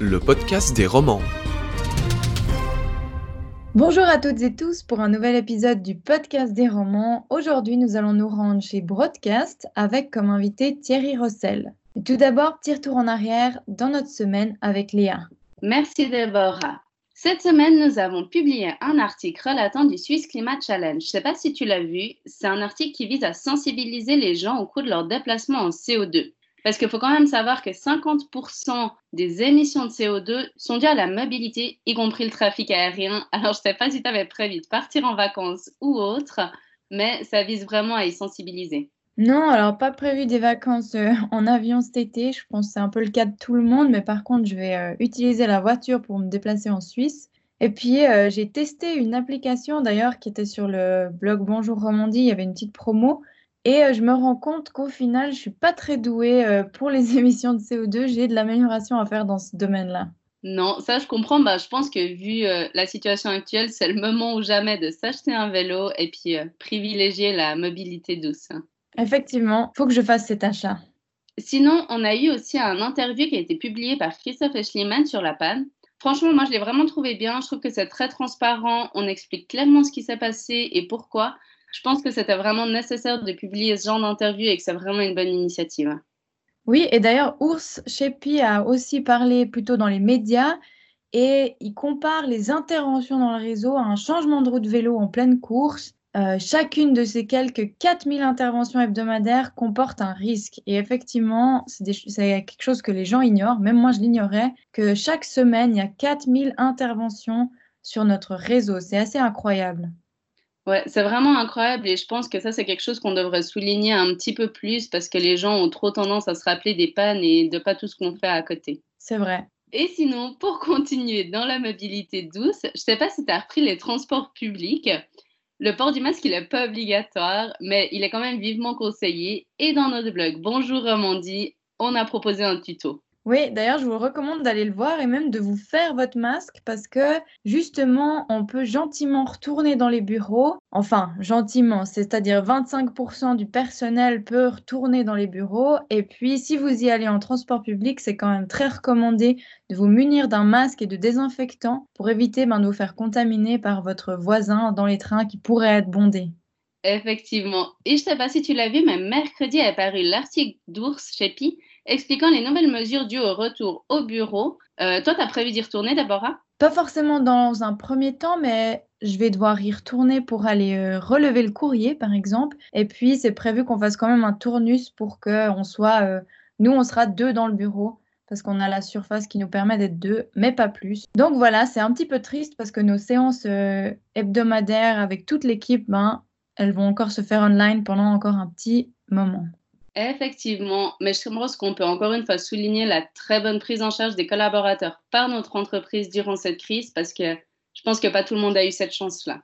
le podcast des romans. Bonjour à toutes et tous pour un nouvel épisode du podcast des romans. Aujourd'hui, nous allons nous rendre chez Broadcast avec comme invité Thierry Rossel. Tout d'abord, petit retour en arrière dans notre semaine avec Léa. Merci Déborah. Cette semaine, nous avons publié un article relatant du Swiss Climate Challenge. Je ne sais pas si tu l'as vu, c'est un article qui vise à sensibiliser les gens au coût de leur déplacement en CO2. Parce qu'il faut quand même savoir que 50% des émissions de CO2 sont dues à la mobilité, y compris le trafic aérien. Alors, je ne sais pas si tu avais prévu de partir en vacances ou autre, mais ça vise vraiment à y sensibiliser. Non, alors pas prévu des vacances euh, en avion cet été. Je pense que c'est un peu le cas de tout le monde, mais par contre, je vais euh, utiliser la voiture pour me déplacer en Suisse. Et puis, euh, j'ai testé une application d'ailleurs qui était sur le blog Bonjour Romandie. Il y avait une petite promo et euh, je me rends compte qu'au final, je suis pas très douée euh, pour les émissions de CO2. J'ai de l'amélioration à faire dans ce domaine-là. Non, ça je comprends. Bah, je pense que vu euh, la situation actuelle, c'est le moment ou jamais de s'acheter un vélo et puis privilégier la mobilité douce. Effectivement, faut que je fasse cet achat. Sinon, on a eu aussi un interview qui a été publié par Christophe Eschliman sur la panne. Franchement, moi, je l'ai vraiment trouvé bien. Je trouve que c'est très transparent. On explique clairement ce qui s'est passé et pourquoi je pense que c'était vraiment nécessaire de publier ce genre d'interview et que c'est vraiment une bonne initiative. Oui, et d'ailleurs, Ours Shepi a aussi parlé plutôt dans les médias et il compare les interventions dans le réseau à un changement de route vélo en pleine course. Euh, chacune de ces quelques 4000 interventions hebdomadaires comporte un risque. Et effectivement, c'est quelque chose que les gens ignorent, même moi je l'ignorais, que chaque semaine, il y a 4000 interventions sur notre réseau. C'est assez incroyable. Ouais, c'est vraiment incroyable et je pense que ça, c'est quelque chose qu'on devrait souligner un petit peu plus parce que les gens ont trop tendance à se rappeler des pannes et de pas tout ce qu'on fait à côté. C'est vrai. Et sinon, pour continuer dans la mobilité douce, je sais pas si tu as repris les transports publics. Le port du masque, il n'est pas obligatoire, mais il est quand même vivement conseillé. Et dans notre blog Bonjour Romandie, on a proposé un tuto. Oui, d'ailleurs, je vous recommande d'aller le voir et même de vous faire votre masque parce que justement, on peut gentiment retourner dans les bureaux. Enfin, gentiment, c'est-à-dire 25% du personnel peut retourner dans les bureaux. Et puis, si vous y allez en transport public, c'est quand même très recommandé de vous munir d'un masque et de désinfectant pour éviter ben, de vous faire contaminer par votre voisin dans les trains qui pourraient être bondés. Effectivement. Et je ne sais pas si tu l'as vu, mais mercredi est apparu l'article d'Ours chez Pi expliquant les nouvelles mesures dues au retour au bureau. Euh, toi, tu as prévu d'y retourner, Déborah Pas forcément dans un premier temps, mais je vais devoir y retourner pour aller euh, relever le courrier, par exemple. Et puis, c'est prévu qu'on fasse quand même un tournus pour qu'on soit... Euh, nous, on sera deux dans le bureau parce qu'on a la surface qui nous permet d'être deux, mais pas plus. Donc voilà, c'est un petit peu triste parce que nos séances hebdomadaires avec toute l'équipe, ben, elles vont encore se faire online pendant encore un petit moment. Effectivement, mais je pense qu'on peut encore une fois souligner la très bonne prise en charge des collaborateurs par notre entreprise durant cette crise parce que je pense que pas tout le monde a eu cette chance-là.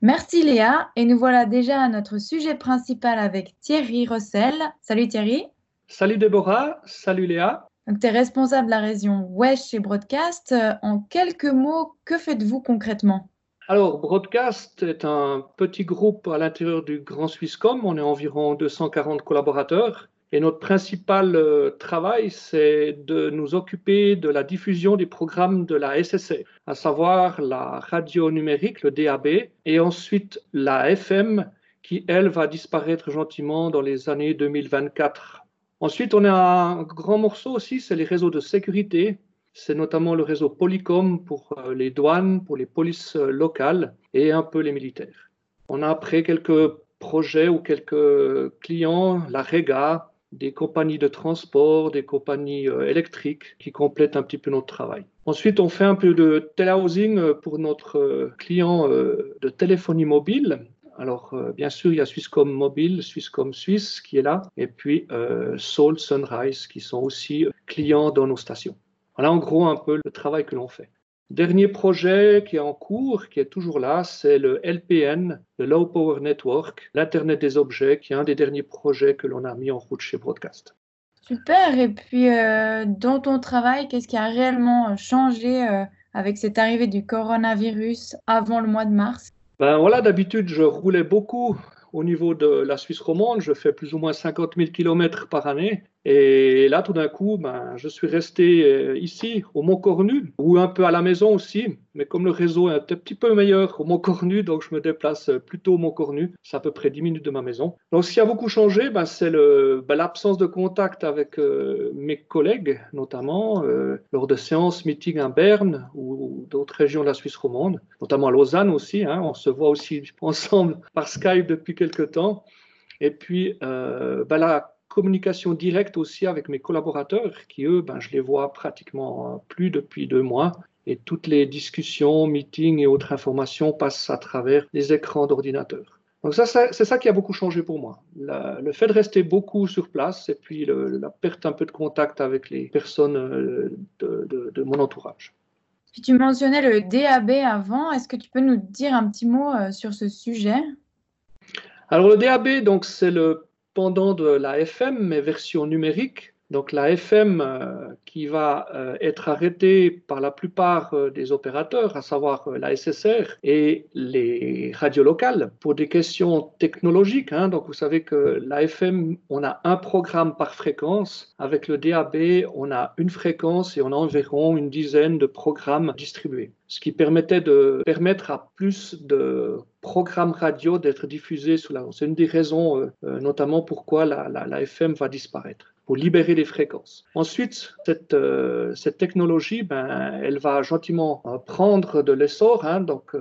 Merci Léa, et nous voilà déjà à notre sujet principal avec Thierry Rossel. Salut Thierry. Salut Déborah, salut Léa. tu es responsable de la région Ouest chez Broadcast. En quelques mots, que faites-vous concrètement? Alors, Broadcast est un petit groupe à l'intérieur du Grand Swisscom. On est environ 240 collaborateurs. Et notre principal euh, travail, c'est de nous occuper de la diffusion des programmes de la SSC, à savoir la radio numérique, le DAB, et ensuite la FM, qui, elle, va disparaître gentiment dans les années 2024. Ensuite, on a un grand morceau aussi, c'est les réseaux de sécurité, c'est notamment le réseau Polycom pour euh, les douanes, pour les polices euh, locales et un peu les militaires. On a après quelques projets ou quelques clients, la Rega, des compagnies de transport, des compagnies euh, électriques qui complètent un petit peu notre travail. Ensuite, on fait un peu de telehousing pour notre client de téléphonie mobile. Alors, bien sûr, il y a Swisscom Mobile, Swisscom Suisse qui est là, et puis Soul Sunrise qui sont aussi clients dans nos stations. Voilà en gros un peu le travail que l'on fait. Dernier projet qui est en cours, qui est toujours là, c'est le LPN, le Low Power Network, l'Internet des objets, qui est un des derniers projets que l'on a mis en route chez Broadcast. Super. Et puis, euh, dans ton travail, qu'est-ce qui a réellement changé euh, avec cette arrivée du coronavirus avant le mois de mars? Ben voilà, d'habitude, je roulais beaucoup au niveau de la Suisse romande. Je fais plus ou moins 50 000 km par année. Et là, tout d'un coup, ben, je suis resté euh, ici, au Mont-Cornu, ou un peu à la maison aussi. Mais comme le réseau est un petit peu meilleur au Mont-Cornu, donc je me déplace plutôt au Mont-Cornu. C'est à peu près 10 minutes de ma maison. Donc, ce qui a beaucoup changé, ben, c'est ben, l'absence de contact avec euh, mes collègues, notamment euh, lors de séances, meetings à Berne ou, d'autres régions de la Suisse romande, notamment à Lausanne aussi. Hein. on se voit aussi ensemble par Skype depuis quelques temps. Et puis, ben, la communication directe aussi avec mes collaborateurs qui, eux, ben, je les vois pratiquement plus depuis deux mois. Et toutes les discussions, meetings et autres informations passent à travers les écrans d'ordinateur. Donc ça, c'est ça qui a beaucoup changé pour moi. le fait de rester beaucoup sur place et puis la perte un peu de contact avec les personnes euh, de, de mon entourage. Puis tu mentionnais le DAB avant. Est-ce que tu peux nous dire un petit mot euh, sur ce sujet? Alors le DAB, donc c'est le pendant de la FM, mais version numérique. Donc la FM euh, qui va euh, être arrêtée par la plupart euh, des opérateurs, à savoir la SSR et les radios locales, pour des questions technologiques. Hein. Donc vous savez que la FM, on a un programme par fréquence. Avec le DAB, on a une fréquence et on a environ une dizaine de programmes distribués ce qui permettait de permettre à plus de programmes radio d'être diffusés sous la C'est une des raisons notamment pourquoi la, la, FM va disparaître pour libérer les fréquences. Ensuite, cette, euh, technologie, ben, elle va gentiment euh, prendre de l'essor, hein, donc,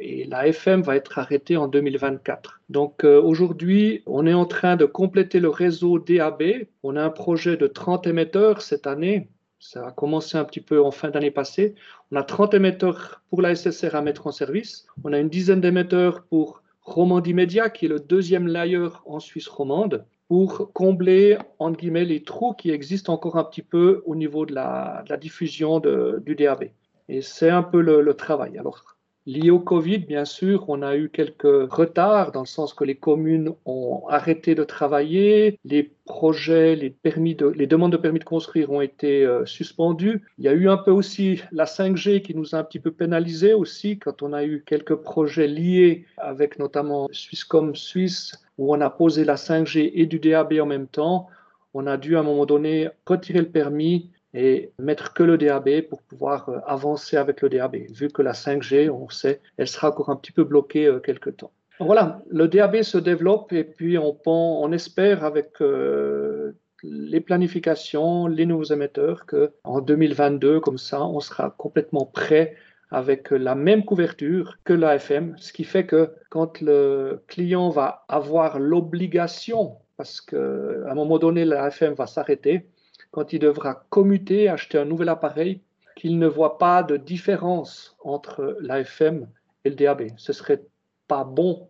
et la FM va être arrêtée en 2024. Donc aujourd'hui, on est en train de compléter le réseau DAB. On a un projet de 30 émetteurs cette année ça a commencé un petit peu en fin d'année passée. On a 30 émetteurs pour la SSR à mettre en service. On a une dizaine d'émetteurs pour Romandie Média, qui est le deuxième layer en Suisse romande, pour combler, entre guillemets, les trous qui existent encore un petit peu au niveau de la, diffusion du DAB. Et c'est un peu le, travail. Alors, Lié au Covid, bien sûr, on a eu quelques retards dans le sens que les communes ont arrêté de travailler, les projets, les demandes de permis de construire ont été euh, suspendues. Il y a eu un peu aussi la 5G qui nous a un petit peu pénalisé aussi quand on a eu quelques projets liés avec notamment Swisscom Suisse où on a posé la 5G et du DAB en même temps. On a dû à un moment donné retirer le permis et mettre que le DAB pour pouvoir euh, avancer avec le DAB. Vu que la 5G, on sait, elle sera encore un petit peu bloquée euh, quelque temps. voilà, le DAB se développe et puis on, on espère avec euh, les planifications, les nouveaux émetteurs, qu'en 2022, comme ça, on sera complètement prêt avec la même couverture que l'AFM, ce qui fait que quand le client va avoir l'obligation, parce qu'à un moment donné, l'AFM va s'arrêter, quand il devra commuter, acheter un nouvel appareil, qu'il ne voit pas de différence entre l'AFM et le DAB. Ce serait pas bon,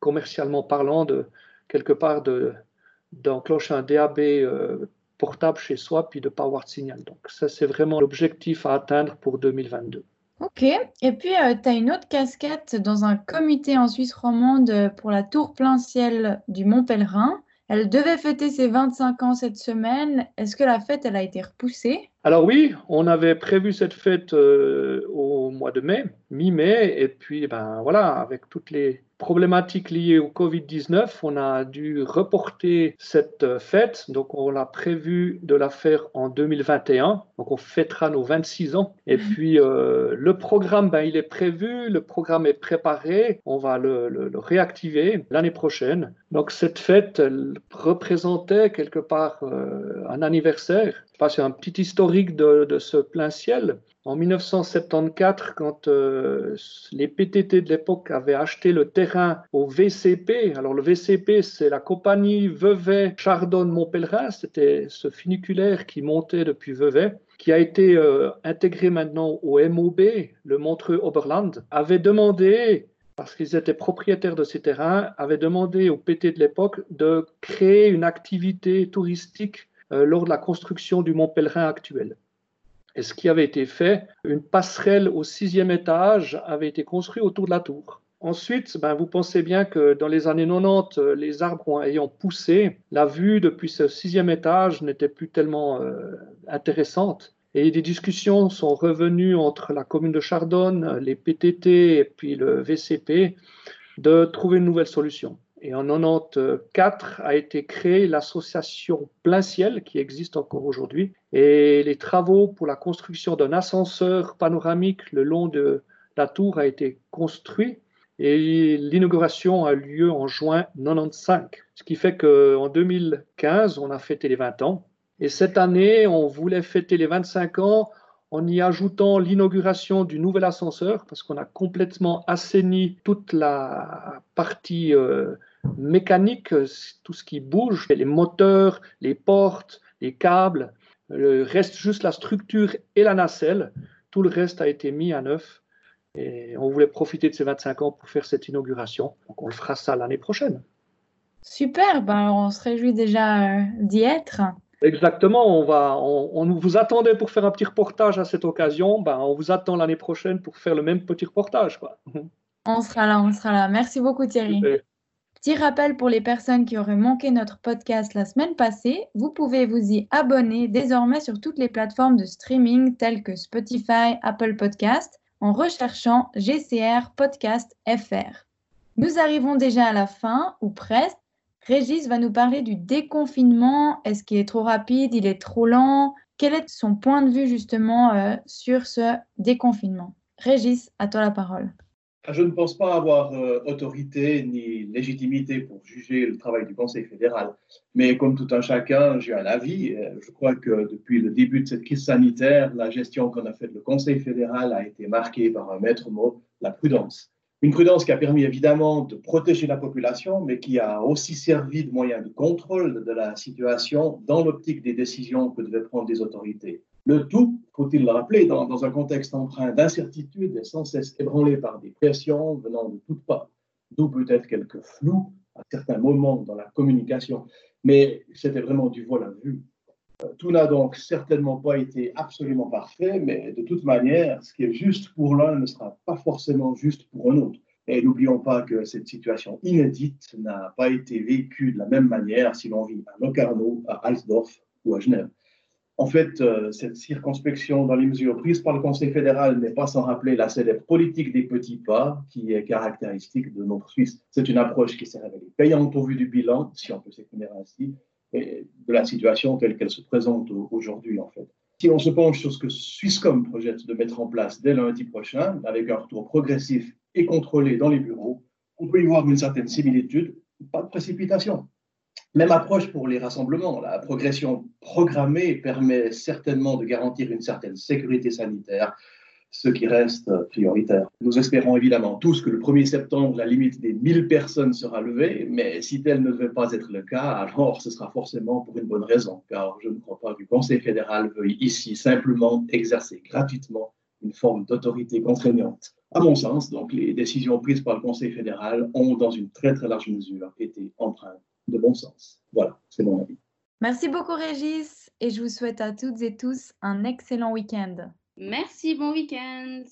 commercialement parlant, de quelque part d'enclencher un DAB euh, portable chez soi puis de ne pas avoir de signal. Donc ça, c'est vraiment l'objectif à atteindre pour 2022. Ok, et puis euh, tu as une autre casquette dans un comité en Suisse romande pour la tour plein ciel du Mont Pèlerin. Elle devait fêter ses 25 ans cette semaine. Est-ce que la fête, elle a été repoussée? Alors oui, on avait prévu cette fête euh, au mois de mai, mi-mai, et puis ben voilà, avec toutes les problématiques liées au Covid-19, on a dû reporter cette euh, fête. Donc, on l'a prévu de la faire en 2021. Donc, on fêtera nos 26 ans. Et mhm. puis, euh, le programme, ben, il est prévu, le programme est préparé. On va le, réactiver l'année prochaine. Donc, cette fête, représentait quelque part euh, un anniversaire. C'est un petit historique de, de ce plein ciel. En 1974, quand euh, les PTT de l'époque avaient acheté le terrain au VCP, alors le VCP, c'est la compagnie Vevey Chardonne Montpellerin, c'était ce funiculaire qui montait depuis Vevey, qui a été euh, intégré maintenant au MOB, le Montreux Oberland, avait demandé parce qu'ils étaient propriétaires de ces terrains, avait demandé au PT de l'époque de créer une activité touristique euh, lors de la construction du Mont Pèlerin actuel. Et ce qui avait été fait, une passerelle au sixième étage avait été construite autour de la tour. Ensuite, ben, vous pensez bien que dans les années 90, les arbres ayant poussé, la vue depuis ce sixième étage n'était plus tellement euh, intéressante. Et des discussions sont revenues entre la commune de Chardonne, les PTT et puis le VCP de trouver une nouvelle solution. Et en 94 a été créée l'association Plein Ciel qui existe encore aujourd'hui. Et les travaux pour la construction d'un ascenseur panoramique le long de la tour a été construit. Et l'inauguration a lieu en juin 95. Ce qui fait qu'en 2015, on a fêté les 20 ans. Et cette année, on voulait fêter les 25 ans en y ajoutant l'inauguration du nouvel ascenseur, parce qu'on a complètement assaini toute la partie euh, mécanique, tout ce qui bouge, les moteurs, les portes, les câbles. Reste juste la structure et la nacelle. Tout le reste a été mis à neuf. Et on voulait profiter de ces 25 ans pour faire cette inauguration. Donc on le fera ça l'année prochaine. Super, ben on se réjouit déjà euh, d'y être. Exactement, on, va, on, vous attendait pour faire un petit reportage à cette occasion. Ben, on vous attend l'année prochaine pour faire le même petit reportage. Quoi. On sera là, on sera là. Merci beaucoup Thierry. Petit rappel pour les personnes qui auraient manqué notre podcast la semaine passée, vous pouvez vous y abonner désormais sur toutes les plateformes de streaming telles que Spotify, Apple Podcast en recherchant GCR Podcast FR. Nous arrivons déjà à la fin, ou presque, Régis va nous parler du déconfinement. Est-ce qu'il est trop rapide? Il est trop lent? Quel est son point de vue justement euh, sur ce déconfinement? Régis, à toi la parole. Je ne pense pas avoir euh, autorité ni légitimité pour juger le travail du Conseil fédéral. Mais comme tout un chacun, j'ai un avis. Euh, je crois que depuis le début de cette crise sanitaire, la gestion qu'on a faite le Conseil fédéral a été marquée par un maître mot, la prudence. Une prudence qui a permis évidemment de protéger la population, mais qui a aussi servi de moyen de contrôle de la situation dans l'optique des décisions que devaient prendre les autorités. Le tout, faut-il le rappeler, dans, un contexte empreint d'incertitude et sans cesse ébranlé par des pressions venant de toutes parts, d'où peut-être quelques flous à certains moments dans la communication, mais c'était vraiment du vol à vue tout n'a donc certainement pas été absolument parfait, mais de toute manière, ce qui est juste pour l'un ne sera pas forcément juste pour un autre. Et n'oublions pas que cette situation inédite n'a pas été vécue de la même manière si l'on vit à Locarno, à Alsdorf ou à Genève. En fait, euh, cette circonspection dans les mesures prises par le Conseil fédéral n'est pas sans rappeler la célèbre politique des petits pas qui est caractéristique de notre Suisse. C'est une approche qui s'est révélée payante au vu du bilan, si on peut s'exprimer ainsi, de la situation telle qu'elle se présente aujourd'hui, en fait. Si on se penche sur ce que Swisscom projette de mettre en place dès lundi prochain, avec un retour progressif et contrôlé dans les bureaux, on peut y voir une certaine similitude, pas de précipitation. Même approche pour les rassemblements. La progression programmée permet certainement de garantir une certaine sécurité sanitaire ce qui reste prioritaire. Nous espérons évidemment tous que le 1er septembre, la limite des 1000 personnes sera levée, mais si tel ne devait pas être le cas, alors ce sera forcément pour une bonne raison, car je ne crois pas que le Conseil fédéral veuille ici simplement exercer gratuitement une forme d'autorité contraignante. À mon sens, donc, les décisions prises par le Conseil fédéral ont, dans une très très large mesure, été empreintes de bon sens. Voilà, c'est mon avis. Merci beaucoup Régis et je vous souhaite à toutes et tous un excellent week-end. Merci, bon week-end.